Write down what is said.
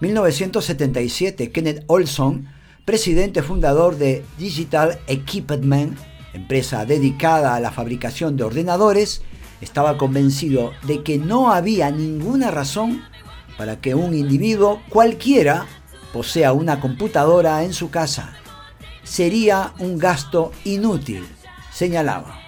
1977, Kenneth Olson, presidente fundador de Digital Equipment, empresa dedicada a la fabricación de ordenadores, estaba convencido de que no había ninguna razón para que un individuo cualquiera posea una computadora en su casa. Sería un gasto inútil, señalaba.